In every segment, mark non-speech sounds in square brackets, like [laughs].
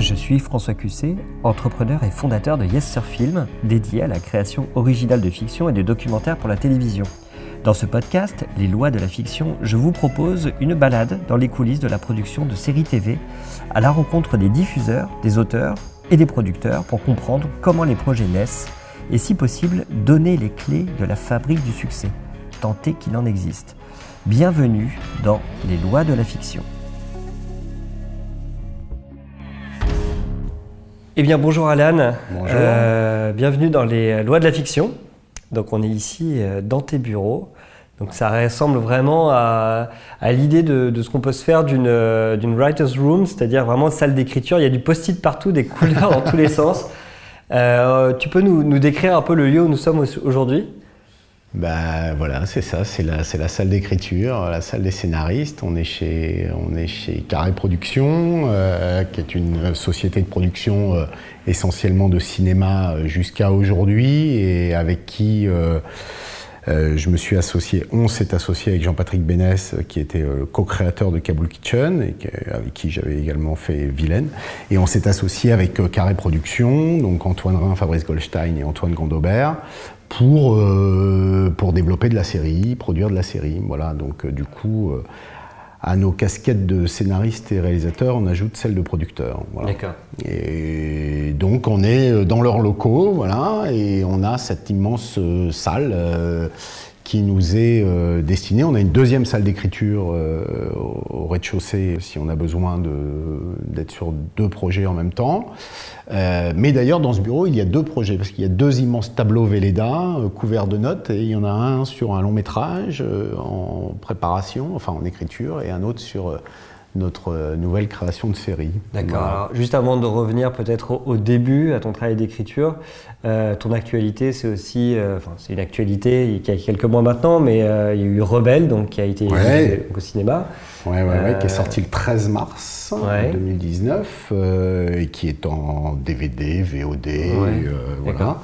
Je suis François Cusset, entrepreneur et fondateur de Yes Sir Film, dédié à la création originale de fiction et de documentaires pour la télévision. Dans ce podcast, Les lois de la fiction, je vous propose une balade dans les coulisses de la production de séries TV, à la rencontre des diffuseurs, des auteurs et des producteurs pour comprendre comment les projets naissent et si possible donner les clés de la fabrique du succès, tant est qu'il en existe. Bienvenue dans Les lois de la fiction. Eh bien, bonjour Alan. Bonjour. Euh, bienvenue dans les lois de la fiction. Donc, on est ici euh, dans tes bureaux. Donc, ça ressemble vraiment à, à l'idée de, de, ce qu'on peut se faire d'une euh, d'une writer's room, c'est-à-dire vraiment une salle d'écriture. Il y a du post-it partout, des couleurs dans tous les [laughs] sens. Tu peux nous, nous, décrire un peu le lieu où nous sommes aujourd'hui? Bah voilà, c'est ça, c'est la, salle d'écriture, la salle des scénaristes. On est chez, on Carré Productions, euh, qui est une société de production euh, essentiellement de cinéma jusqu'à aujourd'hui et avec qui euh, je me suis associé, on s'est associé avec Jean-Patrick Bénès, qui était le co-créateur de Kaboul Kitchen, avec qui j'avais également fait Vilaine. Et on s'est associé avec Carré Productions, donc Antoine Rhin, Fabrice Goldstein et Antoine Gondaubert, pour, euh, pour développer de la série, produire de la série. Voilà, donc euh, du coup, euh, à nos casquettes de scénaristes et réalisateurs, on ajoute celle de producteur. Voilà. D'accord. Et donc on est dans leurs locaux, voilà, et on a cette immense salle nous est euh. On a une deuxième salle d'écriture euh, au rez-de-chaussée si on a besoin d'être sur deux projets en même temps. Euh, mais d'ailleurs, dans ce bureau, il y a deux projets, parce qu'il y a deux immenses tableaux Velleda couverts de notes, et il y en a un sur un long métrage en préparation, enfin en écriture, et un autre sur notre nouvelle création de série. D'accord. Voilà. Juste avant de revenir peut-être au, au, début, à ton travail d'écriture, euh, ton actualité, c'est aussi, euh, enfin, c'est une actualité qui a quelques mois maintenant, mais euh, il y a eu Rebelle, donc qui a été ouais. au cinéma. Ouais, ouais, qui est sorti le 13 mars ouais. 2019 et qui est en DVD, VOD, voilà.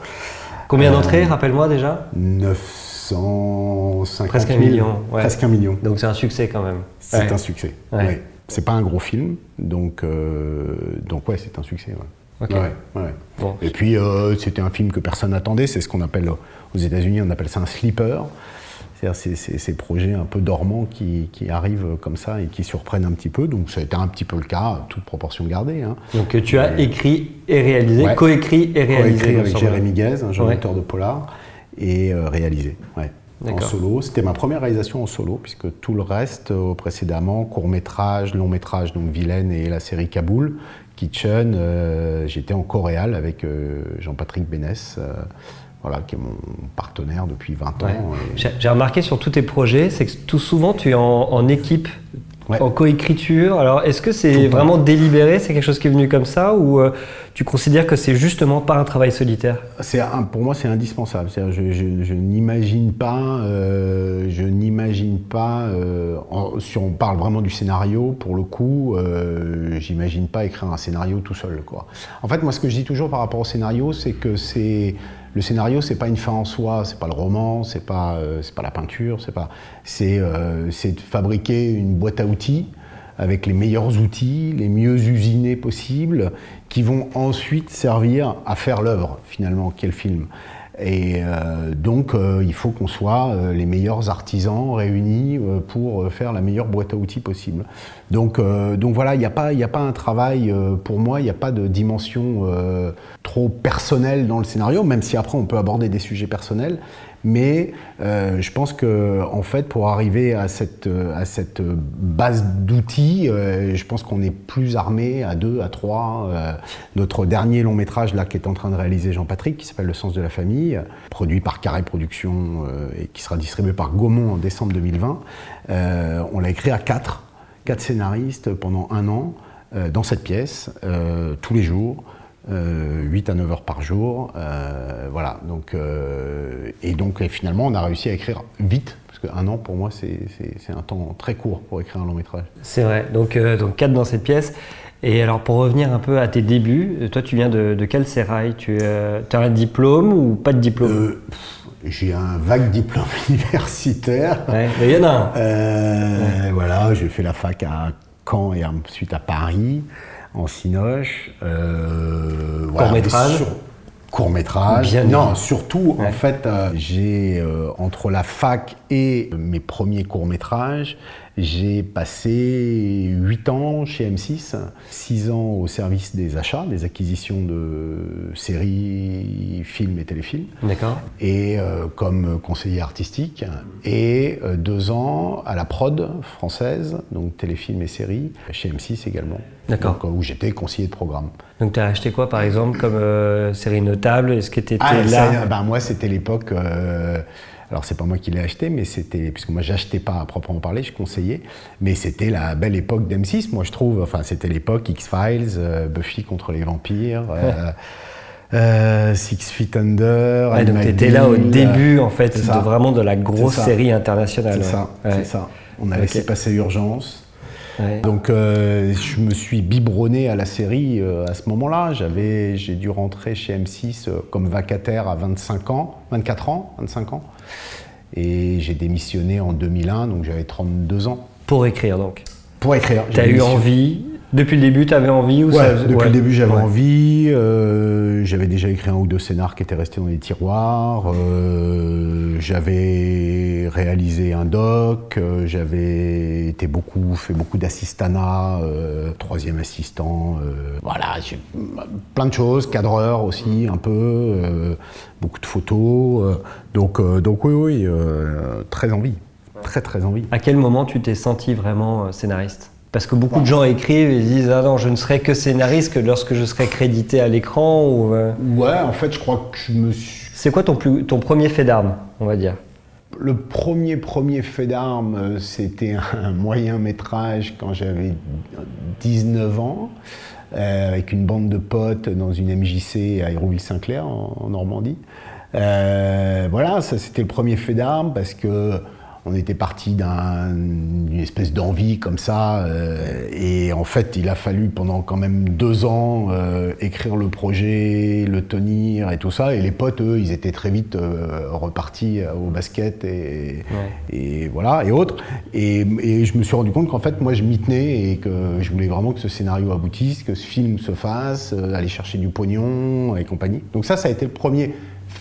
Combien d'entrées, rappelle-moi déjà 950 Presque un million. Ouais. Presque un million. Donc c'est un succès quand même. C'est un succès. Ouais. C'est pas un gros film, donc, euh, donc ouais, c'est un succès. Okay. Ouais, ouais. Bon. Et puis euh, c'était un film que personne n'attendait, c'est ce qu'on appelle aux États-Unis, on appelle ça un sleeper. C'est-à-dire ces, projets un peu dormants qui, qui, arrivent comme ça et qui surprennent un petit peu. Donc ça a été un petit peu le cas, toute proportion gardée. Hein. Donc tu as écrit et réalisé, coécrit et réalisé. Coécrit avec Jérémy Guez, un jeune auteur de polar, et euh, réalisé. Ouais en solo. C'était ma première réalisation en solo, puisque tout le reste euh, précédemment, court métrage, long métrage, donc Vilaine et la série Kaboul, Kitchen, euh, j'étais en coréal avec euh, Jean-Patrick Bénès. Voilà, qui est mon partenaire depuis 20 ans. Ouais. J'ai remarqué sur tous tes projets, c'est que tout souvent tu es en, en équipe Ouais. en coécriture. Alors, est-ce que c'est vraiment délibéré C'est quelque chose qui est venu comme ça Ou euh, tu considères que c'est justement pas un travail solitaire? Un, Pour moi, c'est indispensable. je, je, je n'imagine pas, euh, je n'imagine pas, euh, en, si on parle vraiment du scénario, pour le coup, j'imagine pas écrire un scénario tout seul. Quoi. En fait, moi, ce que je dis toujours par rapport au scénario, c'est que c'est le scénario, c'est pas une fin en soi, c'est pas le roman, c'est pas, euh, pas la peinture, c'est pas, c'est, euh, c'est de fabriquer une boîte à outils avec les meilleurs outils, les mieux usinés possibles, qui vont ensuite servir à faire l'œuvre finalement, qu'est le film. Et euh, donc, euh, il faut qu'on soit euh, les meilleurs artisans réunis pour faire la meilleure boîte à outils possible. Donc, donc voilà, il n'y a, pas, a pas un travail, pour moi, il n'y a pas de dimension trop personnelle dans le scénario, même si après on peut aborder des sujets personnels. Mais euh, je pense que, en fait, pour arriver à cette, à cette base d'outils, euh, je pense qu'on est plus armé à deux, à trois. Euh, notre dernier long métrage là qui est en train de réaliser Jean-Patrick, qui s'appelle Le sens de la famille, produit par Carré Productions et qui sera distribué par Gaumont en décembre 2020, on l'a écrit à quatre, quatre scénaristes pendant un an dans cette pièce, tous les jours. Euh, 8 à 9 heures par jour. Euh, voilà. Donc, euh, et donc, et finalement, on a réussi à écrire vite, parce qu'un an, pour moi, c'est un temps très court pour écrire un long métrage. C'est vrai. Donc, euh, donc 4 dans cette pièce. Et alors, pour revenir un peu à tes débuts, toi, tu viens de, de quel sérail? Tu euh, as un diplôme ou pas de diplôme? J'ai un vague diplôme [laughs] universitaire. Ouais, il y en a un. Euh, ouais. Voilà, j'ai fait la fac à Caen et ensuite à Paris, en Cinoche. Euh, Court métrage Court métrage. Bien non, surtout, en fait, euh, j'ai, euh, entre la fac et mes premiers courts métrages, j'ai passé 8 ans chez M6, 6 ans au service des achats, des acquisitions de séries, films et téléfilms. D'accord. Et euh, comme conseiller artistique. Et 2 ans à la prod française, donc téléfilms et séries, chez M6 également. D'accord. Où j'étais conseiller de programme. Donc tu as acheté quoi par exemple comme euh, série notable? Est-ce que tu étais ah, là? ben, Moi c'était l'époque. Euh, alors c'est pas moi qui l'ai acheté, mais c'était puisque moi j'achetais pas à proprement parler, je conseillais, mais c'était la belle époque d'M6, moi je trouve. Enfin c'était l'époque X Files, euh, Buffy contre les vampires. [laughs] Six Feet Under. Ouais, donc tu étais là au début en fait de vraiment de la grosse série internationale. C'est ça, c'est ça. On a laissé passer Urgence. Donc euh, je me suis biberonné à la série euh, à ce moment-là. J'avais, j'ai dû rentrer chez M6 euh, comme vacataire à 25 ans, 24 ans, 25 ans. Et j'ai démissionné en 2001, donc j'avais 32 ans. Pour écrire donc Pour écrire. Tu as eu envie depuis le début, tu avais envie ou ouais, Depuis le début, j'avais envie. Euh, j'avais déjà écrit un ou deux scénars qui étaient restés dans les tiroirs. Euh, j'avais réalisé un doc. Euh, j'avais été beaucoup, fait beaucoup d'assistanat, troisième assistant. voilà, plein de choses. Cadreur aussi, un peu. beaucoup de photos. donc, donc oui, oui, très envie. Très, très envie. À quel moment tu t'es senti vraiment scénariste? Parce que beaucoup de gens écrivent et disent Ah non, je ne serai que scénariste que lorsque je serai crédité à l'écran. Ou, euh. Ouais, en fait, je crois que je me suis. C'est quoi ton, plus, ton premier fait d'armes, on va dire? Le premier, premier fait d'armes, euh, c'était [laughs] un moyen métrage quand j'avais 19 ans, euh, avec une bande de potes dans une MJC à Hérouville-Saint-Clair, en, Normandie. voilà, ça c'était le premier fait d'armes parce que on était parti d'une espèce d'envie comme ça, euh, et en fait, il a fallu pendant quand même deux ans euh, écrire le projet, le tenir et tout ça. Et les potes, eux, ils étaient très vite euh, repartis au basket et, et, voilà et autres. Et, et, je me suis rendu compte qu'en fait, moi, je m'y tenais et que je voulais vraiment que ce scénario aboutisse, que ce film se fasse, aller chercher du pognon et compagnie. Donc ça, ça a été le premier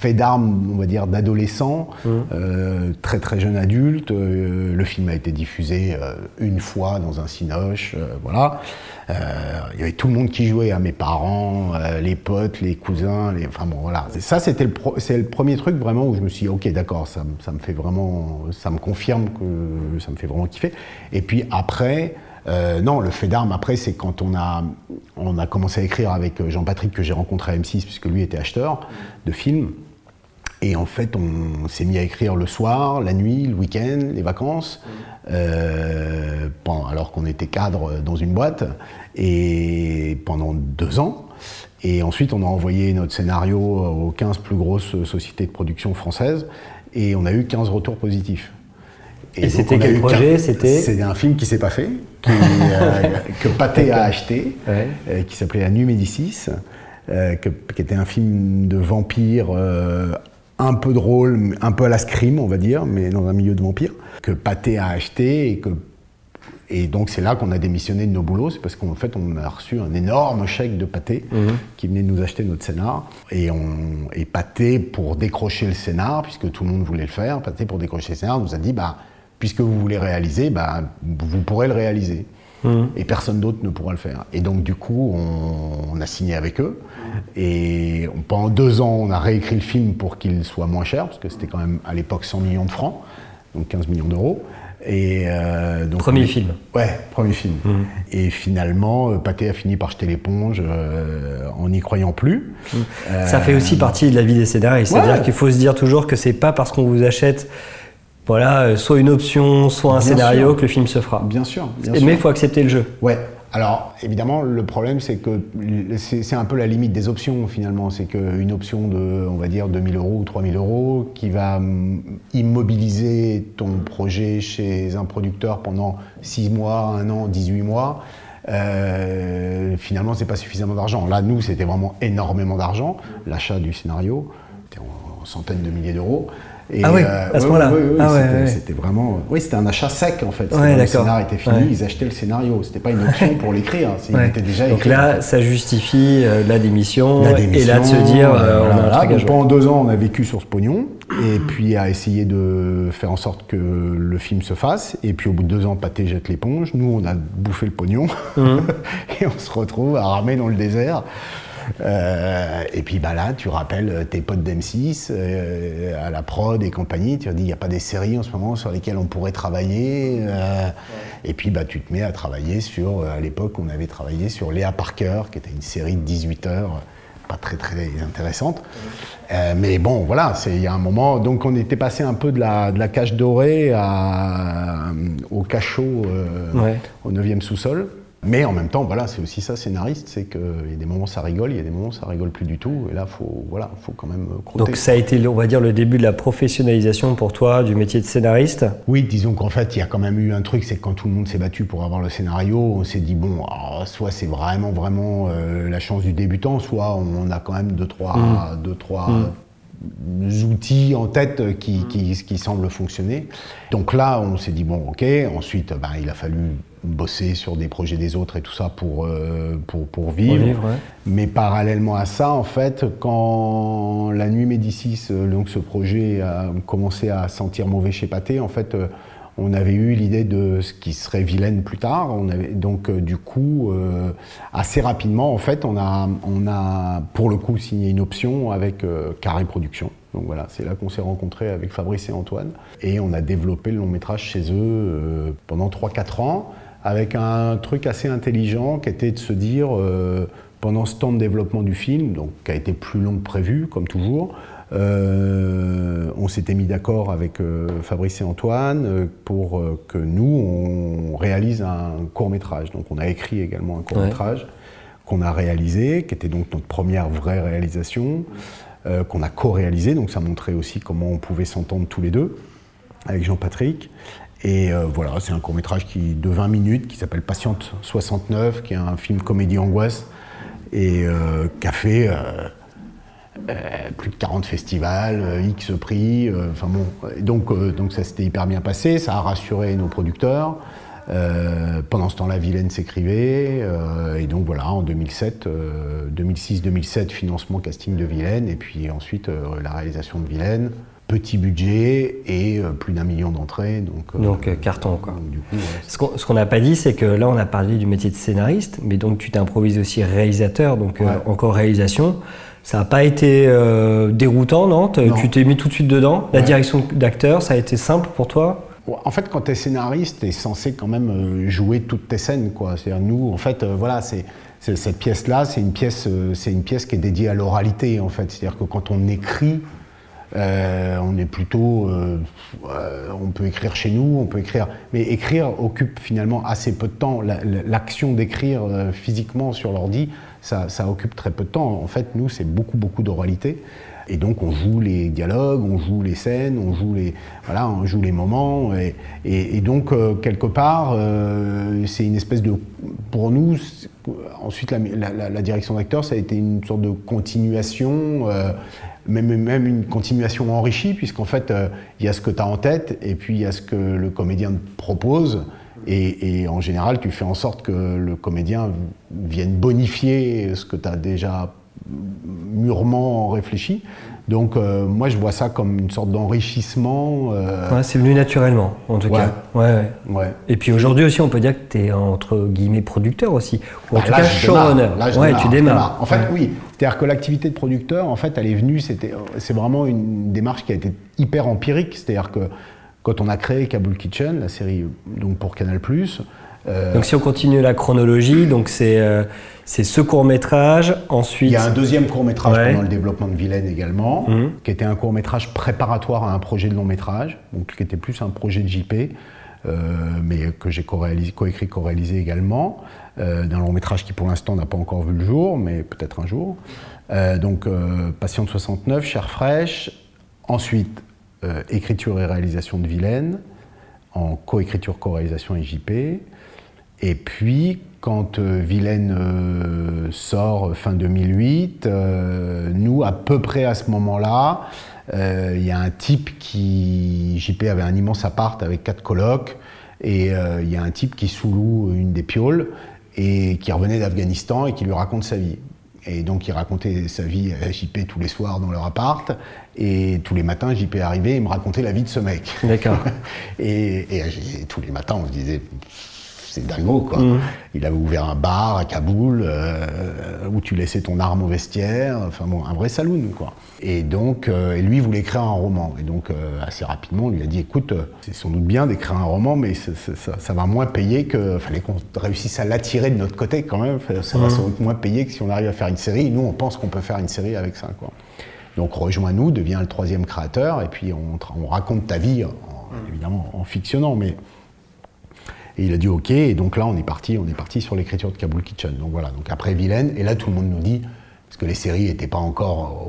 fait d'armes, on va dire, d'adolescent, mmh. euh, très très jeune adulte. Euh, le film a été diffusé euh, une fois dans un cinoche, voilà. Il y avait tout le monde qui jouait, à hein, mes parents, les potes, les cousins, les... enfin bon, voilà. Ça, c'était le, c'est le premier truc vraiment où je me suis dit, ok, d'accord, ça, ça, me fait vraiment, ça me confirme que ça me fait vraiment kiffer. Et puis après, non, le fait d'armes, après, c'est quand on a, on a commencé à écrire avec Jean-Patrick, que j'ai rencontré à M6, puisque lui était acheteur de films. Et en fait, on s'est mis à écrire le soir, la nuit, le week-end, les vacances, euh, alors qu'on était cadre dans une boîte, et pendant deux ans. Et ensuite, on a envoyé notre scénario aux 15 plus grosses sociétés de production françaises, et on a eu 15 retours positifs. Et, c'était quel projet C'était C'est un film qui s'est pas fait, [laughs] euh, que Pathé a acheté, euh, qui s'appelait La Nuit Médicis, qui était un film de vampire un peu drôle, un peu à la scream, on va dire, mais dans un milieu de vampire, que Pathé a acheté et que. Et donc c'est là qu'on a démissionné de nos boulots, c'est parce qu'en fait on a reçu un énorme chèque de Pathé mhm. qui venait de nous acheter notre scénar. Et, on, et Pathé, pour décrocher le scénar, puisque tout le monde voulait le faire, Pathé pour décrocher le scénar nous a dit bah, puisque vous voulez réaliser, bah, vous pourrez le réaliser. Mhm. Et personne d'autre ne pourra le faire. Et donc, du coup, on, a signé avec eux. Et pendant deux ans, on a réécrit le film pour qu'il soit moins cher, parce que c'était quand même à l'époque 100 millions de francs, donc 15 millions d'euros. Et euh, donc, premier film. Ouais, premier film. Mhm. Et finalement, euh, Pathé a fini par jeter l'éponge euh, en n'y croyant plus. Mhm. Ça fait aussi partie de la vie des scénaristes. C'est-à-dire qu'il faut se dire toujours que c'est pas parce qu'on vous achète voilà, soit une option, soit un scénario que le film se fera. Bien sûr. Mais il faut accepter le jeu. Ouais. Alors, évidemment, le problème, c'est que c'est un peu la limite des options, finalement. C'est qu'une option de, on va dire, 2000 euros ou 3000 euros qui va immobiliser ton projet chez un producteur pendant 6 mois, 1 an, 18 mois, euh, finalement, c'est pas suffisamment d'argent. Là, nous, c'était vraiment énormément d'argent, l'achat du scénario, c'était en centaines de milliers d'euros. Ah oui, à ce moment-là. Ah c'était vraiment. Oui, c'était un achat sec en fait. le scénario était fini, ils achetaient le scénario. C'était pas une option pour l'écrire. Hein. était déjà Donc là, ça justifie euh, la, démission, et là de se dire, euh, on a un Pendant deux ans, on a vécu sur ce pognon, et puis à essayer de faire en sorte que le film se fasse. Et puis au bout de deux ans, Pathé jette l'éponge. Nous, on a bouffé le pognon, mmh. [laughs] et on se retrouve à ramer dans le désert. Euh, et puis bah là, tu rappelles tes potes d'M6 euh, à la prod et compagnie. Tu leur dis, il n'y a pas des séries en ce moment sur lesquelles on pourrait travailler. Euh, et puis bah, tu te mets à travailler sur, à l'époque, on avait travaillé sur Léa Parker, qui était une série de 18 heures pas très très intéressante. mais bon, voilà, il y a un moment. Donc on était passé un peu de la, de la cage dorée à, au cachot au 9e sous-sol. Mais en même temps, voilà, c'est aussi ça, scénariste, c'est qu'il y a des moments ça rigole, il y a des moments ça rigole plus du tout, et là, faut, voilà, faut quand même euh, croûter. Donc ça a été, on va dire, le début de la professionnalisation pour toi du métier de scénariste? Oui, disons qu'en fait, il y a quand même eu un truc, c'est que quand tout le monde s'est battu pour avoir le scénario, on s'est dit, bon, soit c'est vraiment, vraiment euh, la chance du débutant, soit on a quand même deux, trois, mmh. deux, trois mmh. outils en tête qui, qui, qui semblent fonctionner. Donc là, on s'est dit, bon, ok, ensuite, ben, il a fallu bosser sur des projets des autres et tout ça pour, euh, pour, pour, vivre. Mais parallèlement à ça, en fait, quand la nuit Médicis, euh, donc ce projet a commencé à sentir mauvais chez Pathé, en fait, euh, on avait eu l'idée de ce qui serait Vilaine plus tard. On avait, donc, du coup, assez rapidement, en fait, on a, on a pour le coup signé une option avec Carré Productions. Donc voilà, c'est là qu'on s'est rencontrés avec Fabrice et Antoine. Et on a développé le long métrage chez eux pendant 3-4 ans avec un truc assez intelligent qui était de se dire, euh, pendant ce temps de développement du film, donc qui a été plus long que prévu, comme toujours, euh, on s'était mis d'accord avec euh, Fabrice et Antoine pour que nous, on réalise un court métrage. Donc on a écrit également un court métrage qu'on a réalisé, qui était donc notre première vraie réalisation, qu'on a co-réalisé, donc ça montrait aussi comment on pouvait s'entendre tous les deux avec Jean-Patrick. Et euh, voilà, c'est un court métrage de 20 minutes qui s'appelle Patiente 69, qui est un film comédie angoisse et euh, qui a fait euh, plus de 40 festivals, X prix. Donc ça s'était hyper bien passé, ça a rassuré nos producteurs. pendant ce temps-là, Vilaine s'écrivait. et donc voilà, en 2007, 2006-2007, financement casting de Vilaine. Et puis ensuite, la réalisation de Vilaine petit budget et euh, plus d'un million d'entrées. Donc, euh, donc euh, carton quoi. Ce qu'on n'a pas dit, c'est que là on a parlé du métier de scénariste, mais donc tu t'improvises aussi réalisateur, donc encore réalisation. Ça n'a pas été déroutant, non, Tu t'es mis tout de suite dedans? La direction d'acteur, ça a été simple pour toi? En fait, quand tu es scénariste, tu es censé quand même jouer toutes tes scènes. C'est-à-dire, nous, en fait, voilà, c'est, cette pièce-là, c'est une pièce, c'est une pièce qui est dédiée à l'oralité. En fait. C'est-à-dire que quand on écrit, euh, on est plutôt, euh, euh, on peut écrire chez nous, on peut écrire, mais écrire occupe finalement assez peu de temps. L'action d'écrire physiquement sur l'ordi, ça, occupe très peu de temps. En fait, nous, c'est beaucoup, beaucoup d'oralité. Et donc, on joue les dialogues, on joue les scènes, on joue les, voilà, on joue les moments. Et, donc, quelque part, c'est une espèce de, pour nous, ensuite, la, direction d'acteur, ça a été une sorte de continuation même, même une continuation enrichie, puisqu'en fait, euh, il y a ce que tu as en tête, et puis il y a ce que le comédien te propose. Et, en général, tu fais en sorte que le comédien vienne bonifier ce que tu as déjà mûrement réfléchi. Donc euh, moi je vois ça comme une sorte d'enrichissement. Euh, c'est venu naturellement en tout cas. Ouais, ouais. Et puis aujourd'hui aussi on peut dire que tu es entre guillemets producteur aussi. Ou en bah, tout cas showrunner. Ouais, tu démarres. En fait oui, c'est-à-dire que l'activité de producteur en fait elle est venue, c'est vraiment une démarche qui a été hyper empirique. C'est-à-dire que quand on a créé Kabul Kitchen, la série donc pour Canal+, donc si on continue la chronologie, donc c'est euh, ce court métrage. Ensuite, il y a un deuxième court métrage pendant le développement de Vilaine également, mhm. qui était un court métrage préparatoire à un projet de long métrage, donc qui était plus un projet de JP, euh, mais que j'ai coécrit, co-réalisé également, d'un long métrage qui pour l'instant n'a pas encore vu le jour, mais peut-être un jour. donc Patiente 69, Cher fraîche. Ensuite, écriture et réalisation de Vilaine en coécriture, co-réalisation et JP. Et puis, quand Vilaine sort fin 2008, nous, à peu près à ce moment-là, il y a un type qui. JP avait un immense appart avec quatre colocs, et il y a un type qui sous-loue une des pioles et qui revenait d'Afghanistan et qui lui raconte sa vie. Et donc il racontait sa vie à JP tous les soirs dans leur appart. Et tous les matins, JP arrivait et me racontait la vie de ce mec. D'accord. [laughs] et, tous les matins, on se disait, c'est dingo quoi. Mm. Il avait ouvert un bar à Kaboul euh, où tu laissais ton arme au vestiaire, enfin bon, un vrai saloon quoi. Et donc, euh, et lui voulait écrire un roman. Et donc, euh, assez rapidement, on lui a dit écoute, c'est sans doute bien d'écrire un roman, mais ça, va moins payer que. Fallait qu'on réussisse à l'attirer de notre côté quand même. Ça va mm. sans doute moins payer que si on arrive à faire une série. Nous, on pense qu'on peut faire une série avec ça quoi. Donc, rejoins-nous, deviens le troisième créateur, et puis on, on raconte ta vie, évidemment en fictionnant, mais et il a dit OK, et donc là on est parti, on est parti sur l'écriture de Kabul Kitchen. Donc voilà, donc après Vilaine, et là tout le monde nous dit, parce que les séries n'étaient pas encore,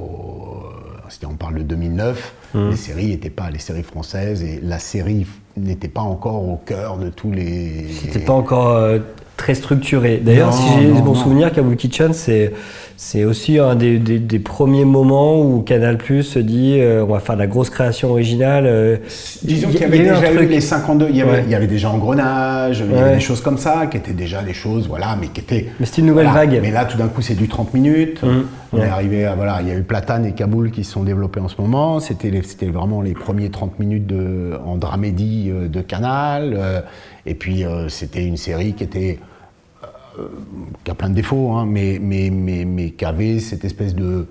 on parle de 2009, mmh. les séries n'étaient pas les séries françaises, et la série n'était pas encore au cœur de tous les... C'était pas encore euh, très structuré. D'ailleurs, si j'ai bon souvenir, Kabul Kitchen, c'est c'est aussi un des, des, premiers moments où Canal Plus se dit euh, on va faire de la grosse création originale. Euh, Disons qu'il y avait déjà eu les 52, il y avait, il y avait déjà Engrenage, il y avait des choses comme ça, qui étaient déjà des choses, voilà, mais qui étaient. Mais c'était une nouvelle vague. Mais là, tout d'un coup, c'est du 30 minutes. Mmh, on est arrivé à, voilà, il y a eu Platane et Kaboul qui se sont développés en ce moment. C'était vraiment les premiers 30 minutes de, en dramédie euh, de Canal. et puis, c'était une série qui était qui a plein de défauts, hein, mais, mais, mais, mais qui avait cette espèce de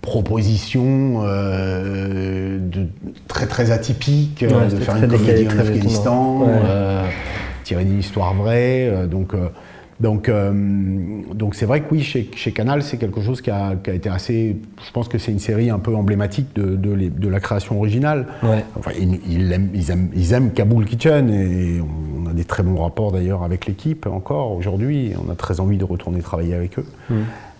proposition euh, de, très très atypique euh, de faire une comédie en Afghanistan, tirer d'une histoire vraie. donc donc donc c'est vrai que oui, chez, chez Canal, c'est quelque chose qui a, qui a, été assez. Je pense que c'est une série un peu emblématique de, de, de la création originale. Enfin, ils, aiment, ils, aiment, ils, aiment, Kaboul Kitchen et on, a des très bons rapports d'ailleurs avec l'équipe encore aujourd'hui. On a très envie de retourner travailler avec eux. Mm.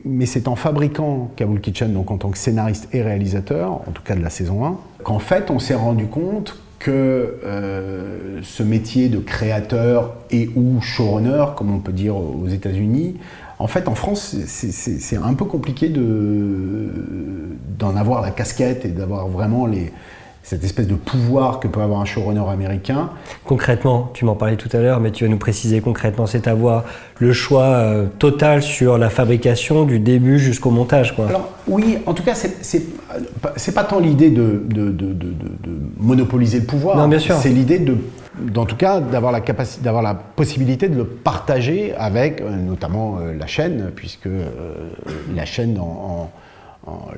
Mais c'est en fabriquant Kabul Kitchen, donc en tant que scénariste et réalisateur, en tout cas de la saison 1, qu'en fait on s'est rendu compte que euh, ce métier de créateur et ou showrunner, comme on peut dire aux États-Unis, en fait, en France, c'est un peu compliqué d'en avoir la casquette et d'avoir vraiment les, cette espèce de pouvoir que peut avoir un showrunner américain. Concrètement, tu m'en parlais tout à l'heure, mais tu vas nous préciser concrètement, c'est avoir le choix euh, total sur la fabrication du début jusqu'au montage. Quoi. Alors oui, en tout cas, c'est pas tant l'idée de, de, de, de, monopoliser le pouvoir. Non, bien sûr. C'est l'idée de, en tout cas, d'avoir la capacité, d'avoir la possibilité de le partager avec, euh, notamment euh, la chaîne, puisque la chaîne en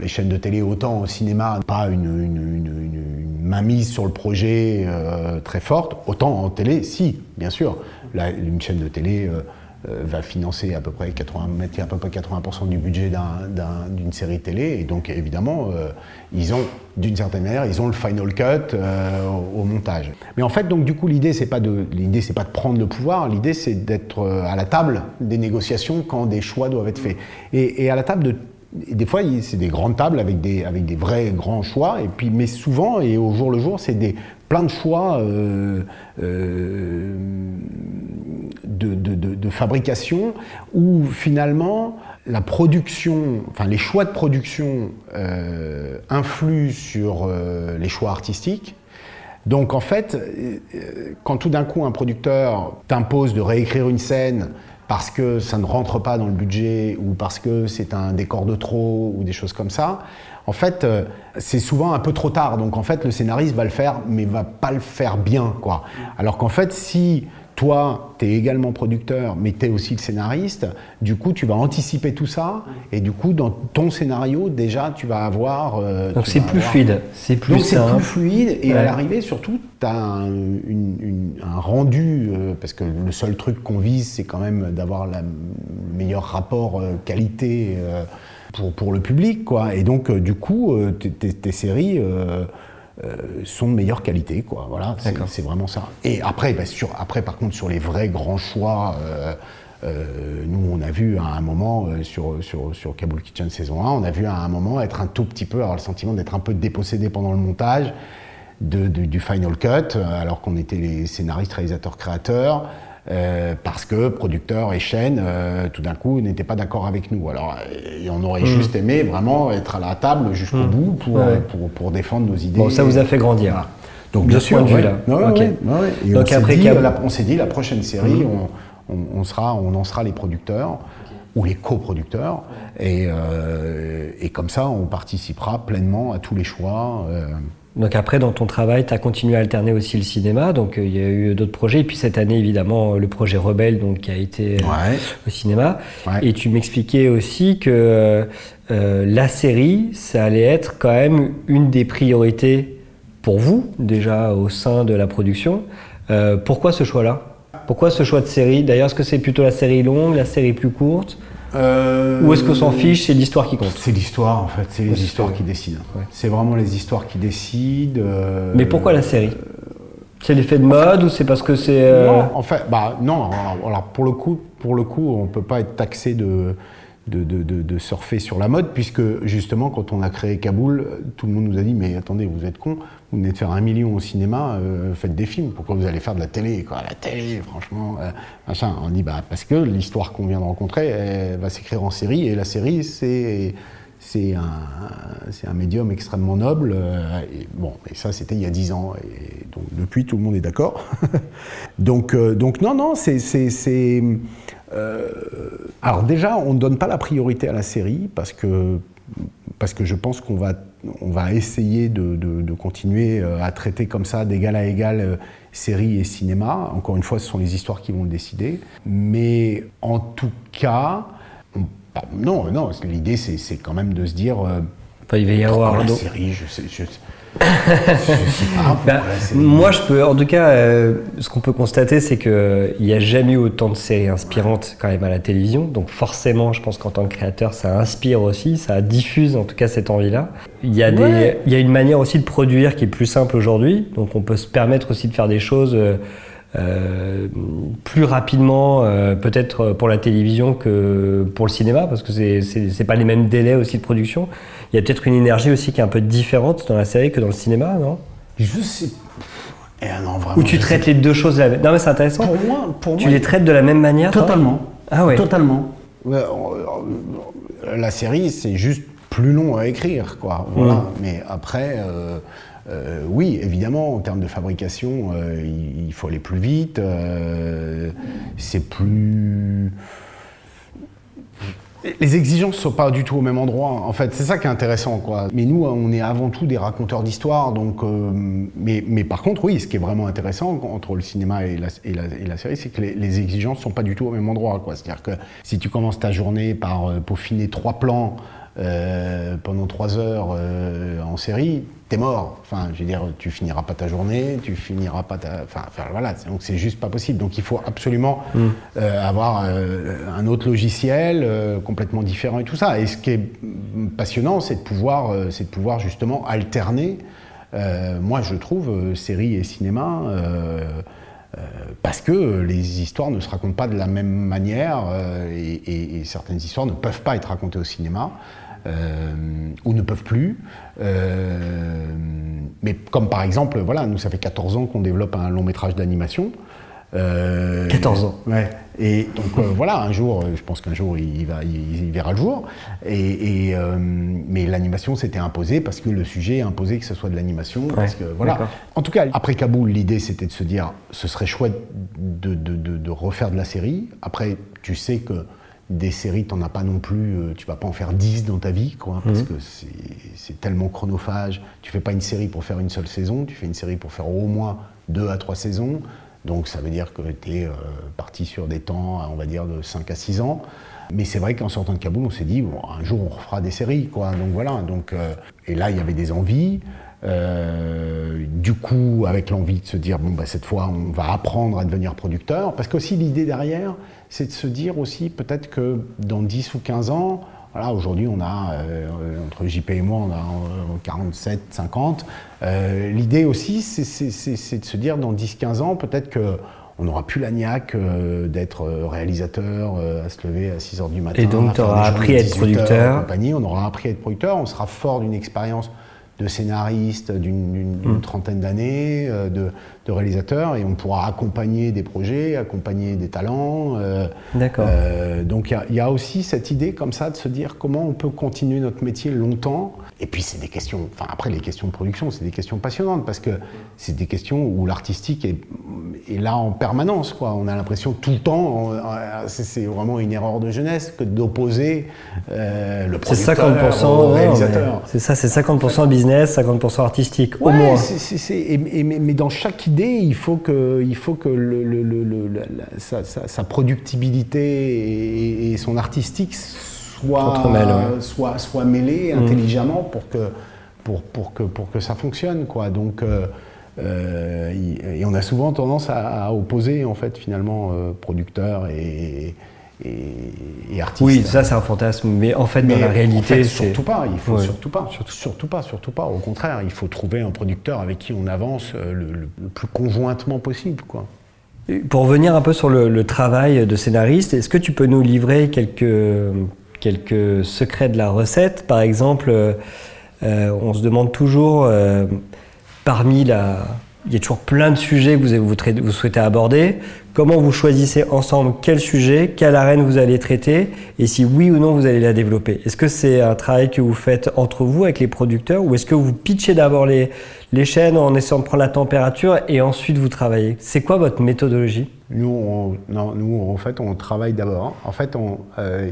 les chaînes de télé, autant au cinéma, pas une, une, mainmise sur le projet euh, très forte, autant en télé, si, bien sûr. une chaîne de télé euh, euh, va financer à peu près 80, mettre à peu près 80% du budget d'une série télé, et donc évidemment, ils ont, d'une certaine manière, ils ont le final cut au, montage. Mais en fait, donc du coup, l'idée c'est pas de, l'idée c'est pas de prendre le pouvoir, l'idée c'est d'être à la table des négociations quand des choix doivent être faits, et, et à la table de des fois, c'est des grandes tables avec des, avec des vrais grands choix, et puis, mais souvent, et au jour le jour, c'est des, plein de choix euh, euh, de, fabrication où finalement la production, enfin les choix de production euh, influent sur les choix artistiques. Donc en fait, quand tout d'un coup un producteur t'impose de réécrire une scène parce que ça ne rentre pas dans le budget ou parce que c'est un décor de trop ou des choses comme ça, en fait, euh, c'est souvent un peu trop tard. Donc en fait, le scénariste va le faire, mais va pas le faire bien, quoi. Alors qu'en fait, si toi, tu es également producteur, mais tu es aussi le scénariste. Du coup, tu vas anticiper tout ça. Et du coup, dans ton scénario, déjà, tu vas avoir. Euh, Donc c'est plus fluide. C'est plus, c'est plus fluide. Et à l'arrivée, surtout, tu as un, rendu. Euh, parce que le seul truc qu'on vise, c'est quand même d'avoir le meilleur rapport qualité pour, pour, le public. Quoi. Et donc, du coup, tes séries. Euh, sont de meilleure qualité, quoi. Voilà, c'est vraiment ça. Et après, bah, sur, après, par contre, sur les vrais grands choix, euh, euh, nous, on a vu à un moment sur, sur, sur Kabul Kitchen saison 1, on a vu à un moment être un tout petit peu, avoir le sentiment d'être un peu dépossédé pendant le montage de, du Final Cut, alors qu'on était les scénaristes, réalisateurs, créateurs. Parce que producteurs et chaînes, tout d'un coup, n'étaient pas d'accord avec nous. Alors, on aurait mmh. juste aimé vraiment être à la table jusqu'au mmh. bout pour, pour, pour, défendre nos idées. Bon, ça vous a fait grandir. Donc, bien sûr, là. Donc, après, dit, on s'est dit, la prochaine série, mmh. on, on, sera, on en sera les producteurs ou les coproducteurs. Et, euh, et, comme ça, on participera pleinement à tous les choix. Euh. Donc après, dans ton travail, tu as continué à alterner aussi le cinéma. Donc euh, il y a eu d'autres projets. Et puis cette année, évidemment, le projet Rebelle, donc, qui a été au cinéma. Et tu m'expliquais aussi que la série, ça allait être quand même une des priorités pour vous, déjà au sein de la production. pourquoi ce choix-là? Pourquoi ce choix de série? D'ailleurs, est-ce que c'est plutôt la série longue, la série plus courte? Euh, Ou est-ce qu'on s'en fiche, c'est l'histoire qui compte C'est l'histoire en fait, c'est les histoires qui décident. C'est vraiment les histoires qui décident. Euh, Mais pourquoi la série? C'est l'effet de mode ou c'est parce que c'est. Euh, non, en fait, bah non. Alors, pour le coup, pour le coup, on peut pas être taxé de de, surfer sur la mode, puisque justement, quand on a créé Kaboul, tout le monde nous a dit Mais attendez, vous êtes con, vous venez de faire un million au cinéma, euh, faites des films, pourquoi vous allez faire de la télé quoi? La télé, franchement, euh, machin. On dit Bah, parce que l'histoire qu'on vient de rencontrer, elle va s'écrire en série, et la série, c'est. C'est un, médium extrêmement noble. Euh, et bon, et ça, c'était il y a dix ans. Et donc, depuis, tout le monde est d'accord. [laughs] donc, donc, non, non, c'est euh, alors déjà, on ne donne pas la priorité à la série parce que, parce que je pense qu'on va, on va essayer de, de, continuer euh, à traiter comme ça d'égal à égal euh, série et cinéma. Encore une fois, ce sont les histoires qui vont le décider. Mais en tout cas, non, non, l'idée c'est quand même de se dire... il va y avoir la série, je sais, je, [laughs] bah, moi, je peux, en tout cas, euh, ce qu'on peut constater, c'est qu'il n'y a jamais eu autant de séries inspirantes quand même à la télévision. Donc forcément, je pense qu'en tant que créateur, ça inspire aussi, ça diffuse en tout cas cette envie-là. Il y, a il y a une manière aussi de produire qui est plus simple aujourd'hui. Donc on peut se permettre aussi de faire des choses. Euh, euh, plus rapidement, peut-être pour la télévision que pour le cinéma, parce que c'est pas les mêmes délais aussi de production. Il y a peut-être une énergie aussi qui est un peu différente dans la série que dans le cinéma, non? Je sais. Eh, non, Ou tu traites les deux choses de la même Non, mais c'est intéressant. Pour moi, pour tu les traites de la même manière Totalement. Ah ouais. Totalement. La série, c'est juste plus long à écrire, quoi. Voilà. Mm. Mais après. Euh, euh, oui, évidemment, en termes de fabrication, euh, il, faut aller plus vite. c'est plus les exigences ne sont pas du tout au même endroit. En fait, c'est ça qui est intéressant, quoi. Mais nous, on est avant tout des raconteurs d'histoire, donc. Euh, mais, mais, par contre, oui, ce qui est vraiment intéressant entre le cinéma et la, série, c'est que les, exigences sont pas du tout au même endroit. C'est-à-dire que si tu commences ta journée par euh, peaufiner trois plans euh, pendant trois heures euh, en série, t'es mort. Enfin, je veux dire, tu finiras pas ta journée, tu finiras pas ta. Enfin, voilà, donc c'est juste pas possible. Donc il faut absolument mm. euh, avoir un autre logiciel complètement différent et tout ça. Et ce qui est passionnant, c'est de pouvoir, c'est de pouvoir justement alterner. moi, je trouve série et cinéma. parce que les histoires ne se racontent pas de la même manière et, et, certaines histoires ne peuvent pas être racontées au cinéma. Euh, ou ne peuvent plus. Euh, mais comme par exemple, voilà, nous ça fait 14 ans qu'on développe un long métrage d'animation. 14 euh, ans. Ouais. Et donc voilà, un jour, je pense qu'un jour il, va, il, verra le jour. Et, mais l'animation s'était imposée parce que le sujet imposait que ce soit de l'animation. parce que voilà. En tout cas, après Kaboul, l'idée c'était de se dire, ce serait chouette de, de, de, refaire de la série. Après, tu sais que des séries, tu n'en as pas non plus, euh, tu vas pas en faire 10 dans ta vie, quoi, parce mhm. que c'est tellement chronophage. Tu fais pas une série pour faire une seule saison, tu fais une série pour faire au moins 2 à 3 saisons. Donc ça veut dire que tu es euh, parti sur des temps, on va dire, de 5 à 6 ans. Mais c'est vrai qu'en sortant de Kaboul, on s'est dit, bon, un jour on refera des séries, quoi. Donc voilà. Donc, euh, et là, il y avait des envies. du coup, avec l'envie de se dire, bon, bah, cette fois, on va apprendre à devenir producteur. Parce qu'aussi, l'idée derrière, c'est de se dire aussi peut-être que dans 10 ou 15 ans, voilà, aujourd'hui on a, euh, entre JP et moi, on a 47, 50. Euh, l'idée aussi, c'est de se dire dans 10-15 ans, peut-être que on n'aura plus la niaque euh, d'être réalisateur, à se lever à 6 h du matin. Et donc tu auras appris à être producteur. on aura appris à être producteur, on sera fort d'une expérience de scénariste d'une mm. trentaine d'années, de, de réalisateurs et on pourra accompagner des projets, accompagner des talents. Euh, D'accord. euh, donc il y a- il y, a aussi cette idée comme ça de se dire comment on peut continuer notre métier longtemps. Et puis c'est des questions, enfin après les questions de production, c'est des questions passionnantes parce que c'est des questions où l'artistique est, est là en permanence. Quoi. On a l'impression tout le temps, euh, c'est vraiment une erreur de jeunesse que d'opposer euh, le C'est producteur 50%, au réalisateur. c'est ça, c'est 50% business, 50% artistique, au moins. et- et- mais, mais dans chaque idée, il faut que, il faut que le- le- le- la- sa, sa- sa productibilité et, et son artistique soient, ouais. soient, soient mêlés Mhm. intelligemment pour que, pour, pour, que, pour que ça fonctionne. Quoi. Donc, euh, euh, et on a souvent tendance à, à opposer en fait finalement euh, producteurs et, et, et artistes. Oui, ça c'est un fantasme, mais en fait Mais dans la en réalité, fait, c'est surtout pas. Il faut Ouais. surtout pas. Surtout. pas. Surtout pas. Au contraire, il faut trouver un producteur avec qui on avance euh, le, le- le plus conjointement possible, quoi. Pour revenir un peu sur le, le travail de scénariste, est-ce que tu peux nous livrer quelques, quelques secrets de la recette? Par exemple, euh, euh, on se demande toujours, euh, parmi la... Il y a toujours plein de sujets que vous, souhaitez aborder. Comment vous choisissez ensemble quel sujet, quelle arène vous allez traiter et si oui ou non vous allez la développer Est-ce que c'est un travail que vous faites entre vous avec les producteurs ou est-ce que vous pitchez d'abord les, chaînes en essayant de prendre la température et ensuite vous travaillez? C'est quoi votre méthodologie? Nous, en fait, on travaille d'abord. En fait, on, euh,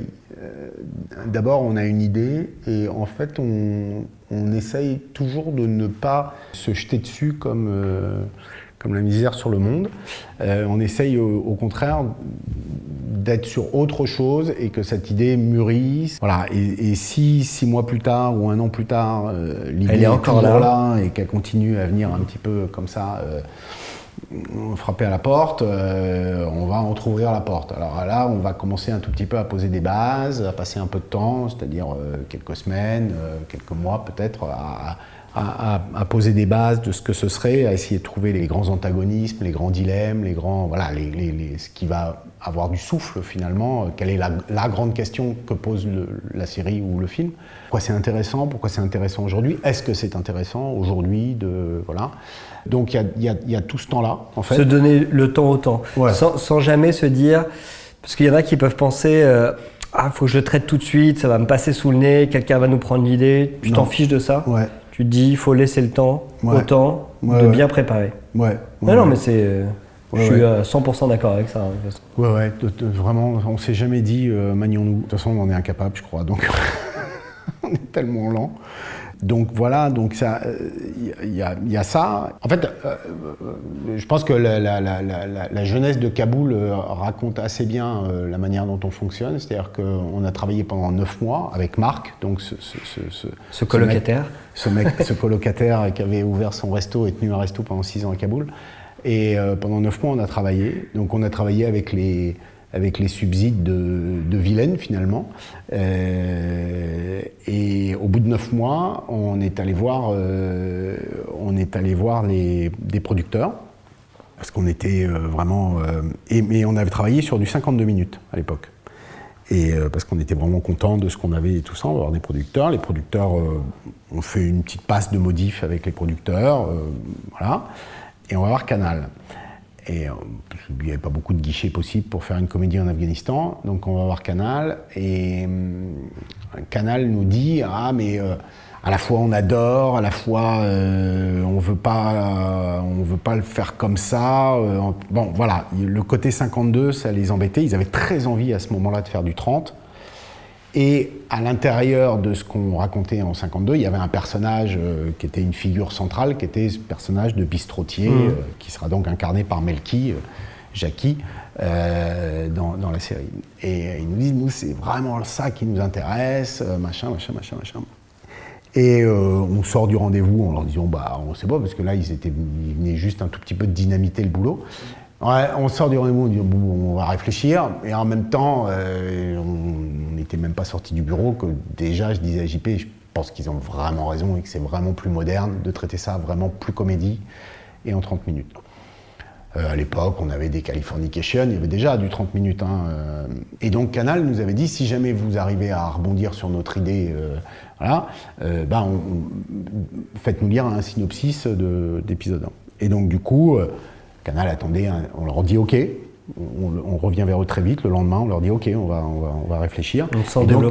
d'abord, on a une idée et en fait, on, on essaye toujours de ne pas se jeter dessus comme, euh, comme la misère sur le monde. Euh, on essaye au, au contraire d'être sur autre chose et que cette idée mûrisse. Voilà. Et, et si six mois plus tard ou un an plus tard, euh, l'idée est encore là et qu'elle continue à venir un petit peu comme ça. Euh, frapper à la porte, euh, on va entrouvrir la porte. Alors là, on va commencer un tout petit peu à poser des bases, à passer un peu de temps, c'est-à-dire euh, quelques semaines, quelques mois peut-être, à, poser des bases de ce que ce serait, à essayer de trouver les grands antagonismes, les grands dilemmes, les grands, voilà, les, ce qui va avoir du souffle finalement. Quelle est la, grande question que pose la série ou le film Pourquoi c'est intéressant? Pourquoi c'est intéressant aujourd'hui? Est-ce que c'est intéressant aujourd'hui de voilà Donc il y a, y y tout ce temps-là en fait. Se donner le temps au temps, Ouais. sans, sans jamais se dire, parce qu'il y en a qui peuvent penser, euh, ah, faut que je le traite tout de suite, ça va me passer sous le nez, quelqu'un va nous prendre l'idée, tu t'en fiches de ça. Ouais. Tu te dis, il faut laisser le temps, Ouais. au temps, de bien préparer. Ouais. non, mais c'est, euh, je suis ouais. à 100% d'accord avec ça. hein, de toute façon. Ouais, ouais, vraiment, on s'est jamais dit euh, manions-nous. De toute façon, on en est incapable, je crois. Donc, [laughs] on est tellement lent. Donc voilà, donc ça, euh, il y, a- il y a ça. En fait, euh, euh, je pense que la, la- la- la- la- la jeunesse de Kaboul euh, raconte assez bien euh, la manière dont on fonctionne. C'est-à-dire qu'on a travaillé pendant neuf mois avec Marc, donc ce, ce- ce- ce- Ce mec- colocataire. ce mec, [laughs] ce colocataire qui avait ouvert son resto et tenu un resto pendant six ans à Kaboul. Et euh, pendant neuf mois, on a travaillé. Donc, on a travaillé avec les, avec les subsides de, Vilaine, finalement. Euh, et au bout de neuf mois, on est allé voir, euh, on est allé voir les, des producteurs. Parce qu'on était euh, vraiment. et, mais on avait travaillé sur du 52 minutes à l'époque. Et parce qu'on était vraiment content de ce qu'on avait et tout ça, on va avoir des producteurs. Les producteurs ont fait une petite passe de modif avec les producteurs, voilà. Et on va voir Canal. Et euh, il n'y avait pas beaucoup de guichets possibles pour faire une comédie en Afghanistan, donc on va voir Canal. Et hum, Canal nous dit ah mais euh, à la fois on adore, à la fois euh, on veut euh, veut pas le faire comme ça. euh, bon voilà, le côté 52 ça les embêtait. Ils avaient très envie à ce moment-là de faire du 30. Et à l'intérieur de ce qu'on racontait en 52, il y avait un personnage euh, qui était une figure centrale, qui était ce personnage de bistrotier, Mhm. euh, qui sera donc incarné par Melky, euh, Jackie, dans, dans la série. Et ils nous disent, nous, c'est vraiment ça qui nous intéresse, machin, machin, machin, machin. Et on sort du rendez-vous en leur disant, bah, on sait pas, parce que là, ils, étaient, ils venaient juste un tout petit peu de dynamiter le boulot. On sort du rendez-vous, on dit, va réfléchir. Et en même temps, euh, on n'était même pas sorti du bureau, que déjà, je disais à JP, je pense qu'ils ont vraiment raison et que c'est vraiment plus moderne de traiter ça vraiment plus comédie et en 30 minutes. Euh, à l'époque, on avait des Californication, il y avait déjà du 30 minutes. hein, euh. et donc Canal nous avait dit, si jamais vous arrivez à rebondir sur notre idée, euh, voilà, on- faites-nous lire un synopsis de- d'épisode 1. Et donc du coup, Canal attendait, on leur dit OK, on, revient vers eux très vite. Le lendemain, on leur dit OK, on va, on va, réfléchir. Donc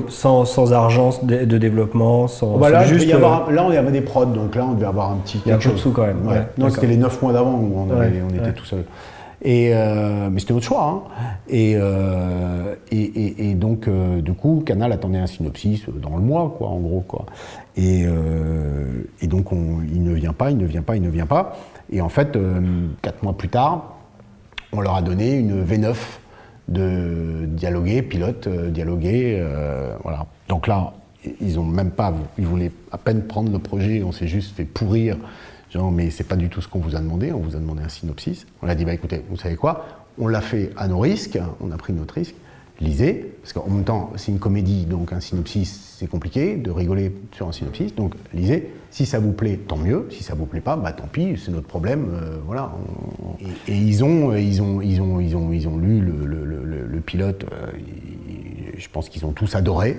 sans, sans, argent de, développement, sans. Bah là, juste, là, on avait des prods, donc là, on devait avoir un petit. Il y a un peu de sous quand même. non, c'était les 9 mois d'avant où on, on était tout seul. Et, euh, mais c'était votre choix. Hein. Et, euh, et, et, donc, euh, du coup, Canal attendait un synopsis dans le mois, quoi, en gros. Quoi. Et, et donc, on, il ne vient pas, il ne vient pas, il ne vient pas. Et en fait, quatre mois plus tard, on leur a donné une V9 de dialoguer, pilote, dialoguer. voilà. Donc là, ils ont même pas, ils voulaient à peine prendre le projet, on s'est juste fait pourrir Genre, mais c'est pas du tout ce qu'on vous a demandé, on vous a demandé un synopsis. On a dit, bah écoutez, vous savez quoi? On l'a fait à nos risques, on a pris notre risque. Lisez, parce qu'en même temps, c'est une comédie, donc un synopsis, c'est compliqué de rigoler sur un synopsis. Donc lisez. Si ça vous plaît, tant mieux. Si ça vous plaît pas, bah tant pis, c'est notre problème. Euh, voilà. Et, ils ont, ils ont, ils ont, ils ont, ils ont lu le, pilote. Euh, je pense qu'ils ont tous adoré.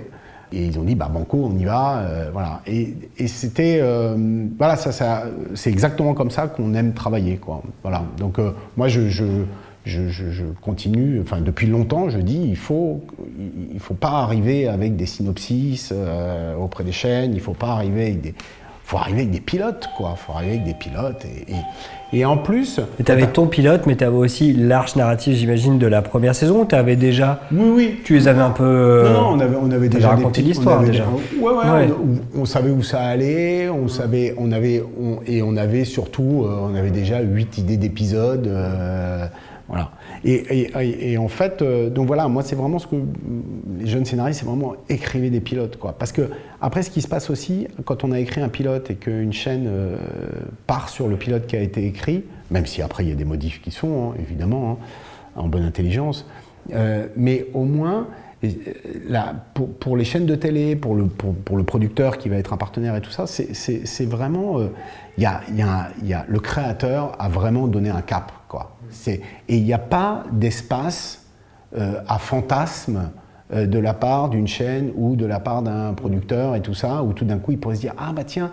Et ils ont dit, bah banco, on y va, euh, voilà. Et, c'était, euh, voilà, ça, c'est exactement comme ça qu'on aime travailler, quoi. Voilà. Donc euh, moi, je, je, je, continue, enfin depuis longtemps, je dis, il faut, il faut pas arriver avec des synopsis auprès des chaînes, il faut pas arriver avec des, faut arriver avec des pilotes, quoi. faut arriver avec des pilotes. Et, et, en plus. tu avais ton pilote, mais tu avais aussi l'arche narrative, j'imagine, de la première saison. Tu avais déjà. Oui, oui. Tu les avais un peu. Non, non on avait, on avait déjà. raconté l'histoire, déjà. Ouais, ouais. On, savait où ça allait, on savait. On avait, et on avait surtout. Euh, on avait déjà huit idées d'épisodes. Euh, voilà. Et, en fait, euh, donc voilà, moi c'est vraiment ce que les jeunes scénaristes, c'est vraiment écrivez des pilotes, quoi. Parce que après, ce qui se passe aussi, quand on a écrit un pilote et qu'une chaîne euh, part sur le pilote qui a été écrit, même si après il y a des modifs qui sont, hein, évidemment, hein, en bonne intelligence, euh, mais au moins pour, les chaînes de télé, pour le, pour, le, producteur qui va être un partenaire et tout ça, c'est vraiment. Y, a, y, y, a, le créateur a vraiment donné un cap. Quoi. Et il n'y a pas d'espace euh, à fantasme euh, de la part d'une chaîne ou de la part d'un producteur et tout ça, où tout d'un coup il pourrait se dire Ah bah tiens,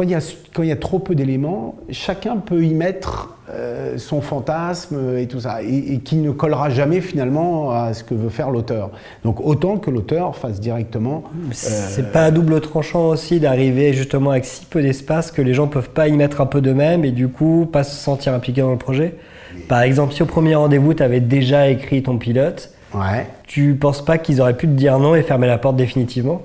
quand il y a, quand il y a trop peu d'éléments, chacun peut y mettre euh, son fantasme et tout ça, et, qui ne collera jamais finalement à ce que veut faire l'auteur. Donc autant que l'auteur fasse directement. C'est pas à double tranchant aussi d'arriver justement avec si peu d'espace que les gens peuvent pas y mettre un peu d'eux-mêmes et du coup pas se sentir impliqués dans le projet. Par exemple, si au premier rendez-vous tu avais déjà écrit ton pilote, ouais. tu penses pas qu'ils auraient pu te dire non et fermer la porte définitivement?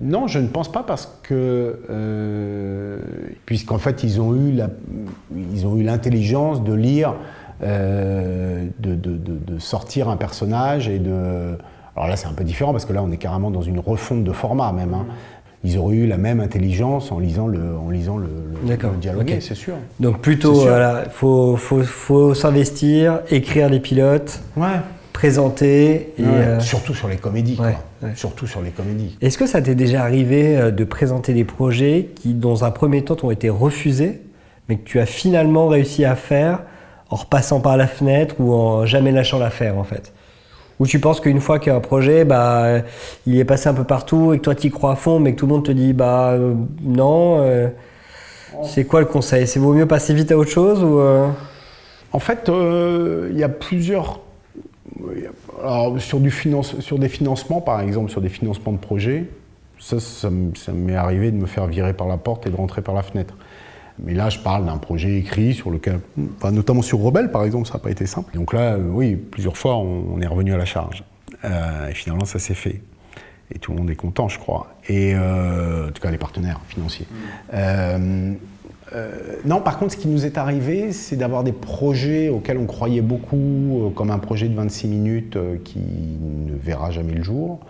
Non, je ne pense pas parce que, euh, puisqu'en fait, ils ont eu ils ont eu l'intelligence de lire, euh, de, sortir un personnage et de. Alors là, c'est un peu différent parce que là, on est carrément dans une refonte de format même. Hein. Ils auraient eu la même intelligence en lisant le, en lisant le, dialogue, c'est sûr. Donc plutôt, voilà, faut, faut, faut s'investir, écrire les pilotes. Ouais présenter. Et, euh, Surtout sur les comédies. quoi. Surtout sur les comédies. Est-ce que ça t'est déjà arrivé euh, de présenter des projets qui, dans un premier temps, t'ont été refusés, mais que tu as finalement réussi à faire en repassant par la fenêtre ou en jamais lâchant l'affaire, en fait? Ou tu penses qu'une fois qu'un projet, bah, il est passé un peu partout et que toi tu y crois à fond, mais que tout le monde te dit bah euh, non, c'est quoi le conseil? C'est vaut mieux passer vite à autre chose ou En fait, il y a plusieurs alors, sur, du finance, sur des financements, par exemple, sur des financements de projets, ça, ça, m'est arrivé de me faire virer par la porte et de rentrer par la fenêtre. Mais là, je parle d'un projet écrit sur lequel, notamment sur Rebelle, par exemple, ça n'a pas été simple. Donc là, euh, oui, plusieurs fois, on, est revenu à la charge. Euh, et finalement, ça s'est fait. Et tout le monde est content, je crois. Et euh, en tout cas, les partenaires financiers. Mmh. Euh, non, par contre, ce qui nous est arrivé, c'est d'avoir des projets auxquels on croyait beaucoup, euh, comme un projet de 26 minutes euh, qui ne verra jamais le jour,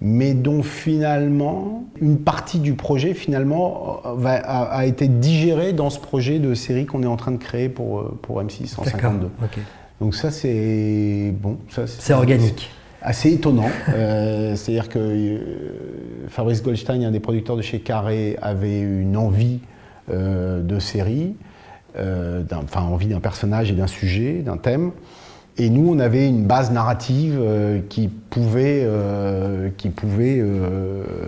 mais dont finalement, une partie du projet finalement a, été digérée dans ce projet de série qu'on est en train de créer pour, pour M6 152. Donc ça, c'est bon. C'est organique assez étonnant. [laughs] C'est-à-dire que Fabrice Goldstein, un des producteurs de chez Carré, avait une envie euh, de série, euh, enfin envie d'un personnage et d'un sujet, d'un thème. Et nous, on avait une base narrative qui pouvait, qui pouvait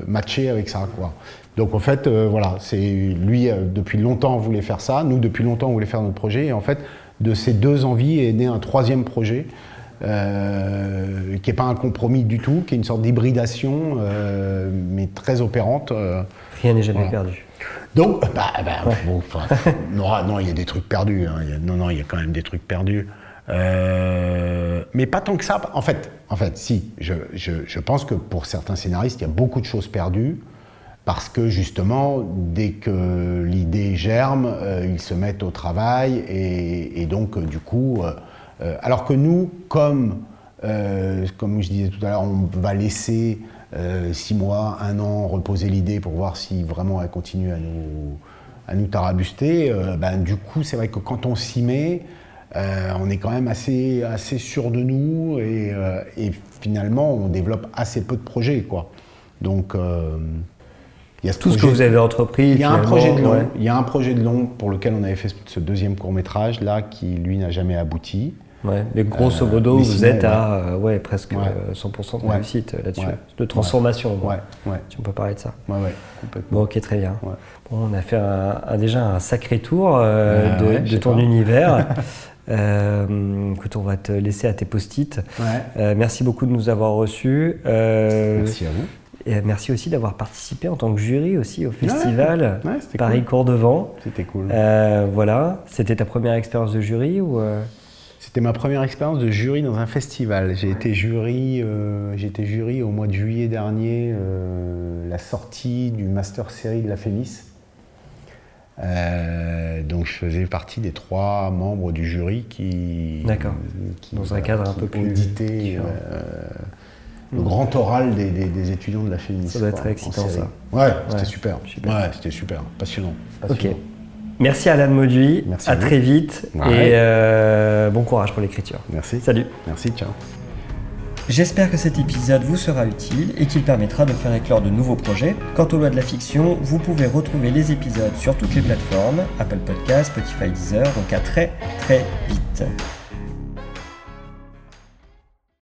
matcher avec ça. Quoi. Donc en fait, voilà, c'est lui depuis longtemps voulait faire ça. Nous, depuis longtemps, on voulait faire notre projet. Et en fait, de ces deux envies est né un troisième projet. qui n'est pas un compromis du tout, qui est une sorte d'hybridation, mais très opérante. Rien n'est jamais perdu. Donc, bah, bah [laughs] non, il y a des trucs perdus. Hein. non, non, il y a quand même des trucs perdus. Euh, mais pas tant que ça. En fait, en fait si, je, je, pense que pour certains scénaristes, il y a beaucoup de choses perdues. Parce que justement, dès que l'idée germe, euh, ils se mettent au travail. Et, donc, euh, du coup. alors que nous, comme, comme je disais tout à l'heure, on va laisser euh, six mois, un an, reposer l'idée pour voir si vraiment elle continue à nous, à nous tarabuster, euh, ben, du coup, c'est vrai que quand on s'y met, euh, on est quand même assez, assez sûr de nous et, finalement, on développe assez peu de projets. Quoi. Donc, il y a tout ce que vous avez entrepris. Il y a un projet de long. Il y a un projet de long pour lequel on avait fait ce deuxième court métrage là, qui lui n'a jamais abouti. Ouais, mais grosso euh, modo, vous êtes à euh, ouais, presque 100% de réussite euh, là-dessus, de transformation. Ouais. Si on peut parler de ça. Ouais, ouais, Bon, ok, très bien. Bon, on a fait un, déjà un sacré tour de, ton univers. [laughs] écoute, on va te laisser à tes post-it. merci beaucoup de nous avoir reçus. merci à vous. Et merci aussi d'avoir participé en tant que jury aussi au festival Paris Cours de Vent. C'était cool. voilà, c'était ta première expérience de jury ou c'était ma première expérience de jury dans un festival. J'ai été jury, euh, jury au mois de juillet dernier, euh, la sortie du master série de la FEMIS. Euh, donc je faisais partie des trois membres du jury qui, dans un cadre un peu plus audité le grand oral des, étudiants de la FEMIS. Ça doit être excitant ça. Ouais, c'était super. Ouais, c'était super, passionnant. Ok. Merci Alain Mauduit. Merci à, très vite. Et euh, bon courage pour l'écriture. Merci. Salut. Merci, ciao. J'espère que cet épisode vous sera utile et qu'il permettra de faire éclore de nouveaux projets. Quant aux lois de la fiction, vous pouvez retrouver les épisodes sur toutes les plateformes, Apple Podcasts, Spotify, Deezer, donc à très très vite.